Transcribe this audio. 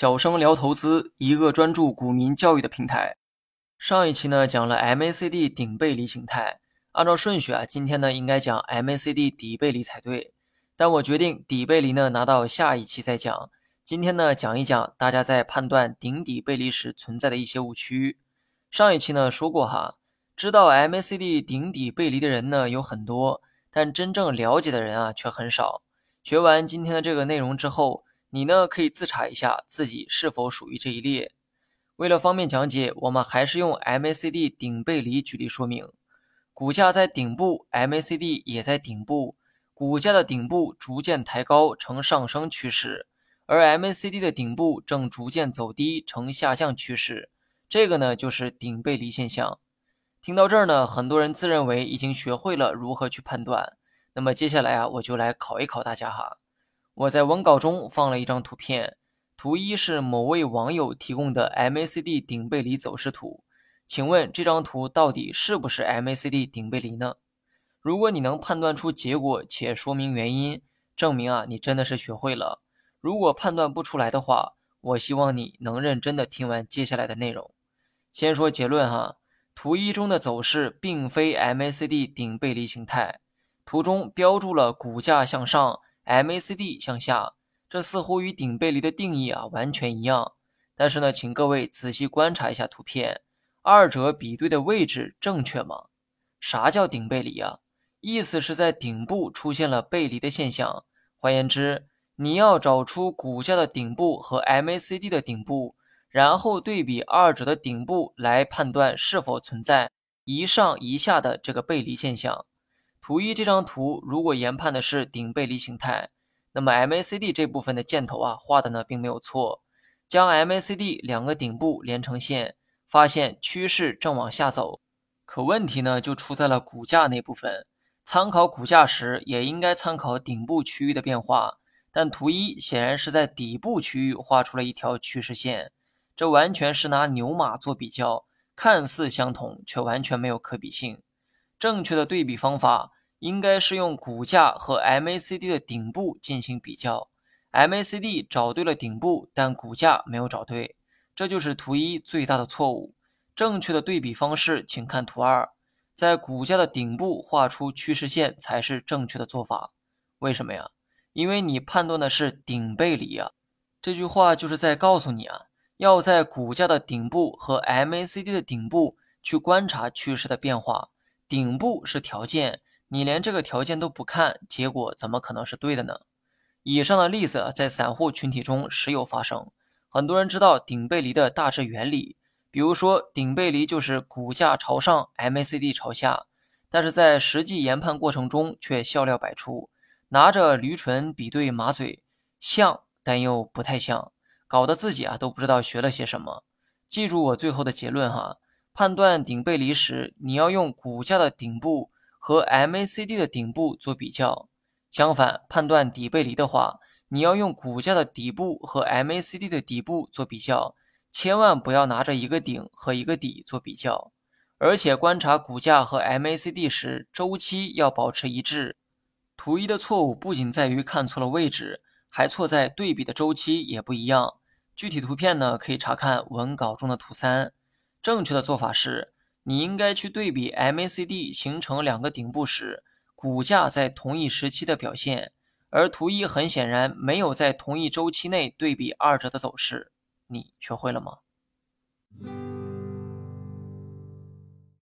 小生聊投资，一个专注股民教育的平台。上一期呢讲了 MACD 顶背离形态，按照顺序啊，今天呢应该讲 MACD 底背离才对。但我决定底背离呢拿到下一期再讲。今天呢讲一讲大家在判断顶底背离时存在的一些误区。上一期呢说过哈，知道 MACD 顶底背离的人呢有很多，但真正了解的人啊却很少。学完今天的这个内容之后。你呢可以自查一下自己是否属于这一列。为了方便讲解，我们还是用 MACD 顶背离举例说明。股价在顶部，MACD 也在顶部，股价的顶部逐渐抬高呈上升趋势，而 MACD 的顶部正逐渐走低呈下降趋势。这个呢就是顶背离现象。听到这儿呢，很多人自认为已经学会了如何去判断。那么接下来啊，我就来考一考大家哈。我在文稿中放了一张图片，图一是某位网友提供的 MACD 顶背离走势图，请问这张图到底是不是 MACD 顶背离呢？如果你能判断出结果且说明原因，证明啊你真的是学会了。如果判断不出来的话，我希望你能认真的听完接下来的内容。先说结论哈，图一中的走势并非 MACD 顶背离形态，图中标注了股价向上。MACD 向下，这似乎与顶背离的定义啊完全一样。但是呢，请各位仔细观察一下图片，二者比对的位置正确吗？啥叫顶背离啊？意思是在顶部出现了背离的现象。换言之，你要找出股价的顶部和 MACD 的顶部，然后对比二者的顶部来判断是否存在一上一下的这个背离现象。图一这张图如果研判的是顶背离形态，那么 MACD 这部分的箭头啊画的呢并没有错，将 MACD 两个顶部连成线，发现趋势正往下走。可问题呢就出在了股价那部分，参考股价时也应该参考顶部区域的变化，但图一显然是在底部区域画出了一条趋势线，这完全是拿牛马做比较，看似相同却完全没有可比性。正确的对比方法。应该是用股价和 MACD 的顶部进行比较，MACD 找对了顶部，但股价没有找对，这就是图一最大的错误。正确的对比方式，请看图二，在股价的顶部画出趋势线才是正确的做法。为什么呀？因为你判断的是顶背离啊。这句话就是在告诉你啊，要在股价的顶部和 MACD 的顶部去观察趋势的变化，顶部是条件。你连这个条件都不看，结果怎么可能是对的呢？以上的例子在散户群体中时有发生，很多人知道顶背离的大致原理，比如说顶背离就是股价朝上，MACD 朝下，但是在实际研判过程中却笑料百出，拿着驴唇比对马嘴，像但又不太像，搞得自己啊都不知道学了些什么。记住我最后的结论哈，判断顶背离时，你要用股价的顶部。和 MACD 的顶部做比较，相反，判断底背离的话，你要用股价的底部和 MACD 的底部做比较，千万不要拿着一个顶和一个底做比较。而且观察股价和 MACD 时，周期要保持一致。图一的错误不仅在于看错了位置，还错在对比的周期也不一样。具体图片呢，可以查看文稿中的图三。正确的做法是。你应该去对比 MACD 形成两个顶部时，股价在同一时期的表现，而图一很显然没有在同一周期内对比二者的走势。你学会了吗？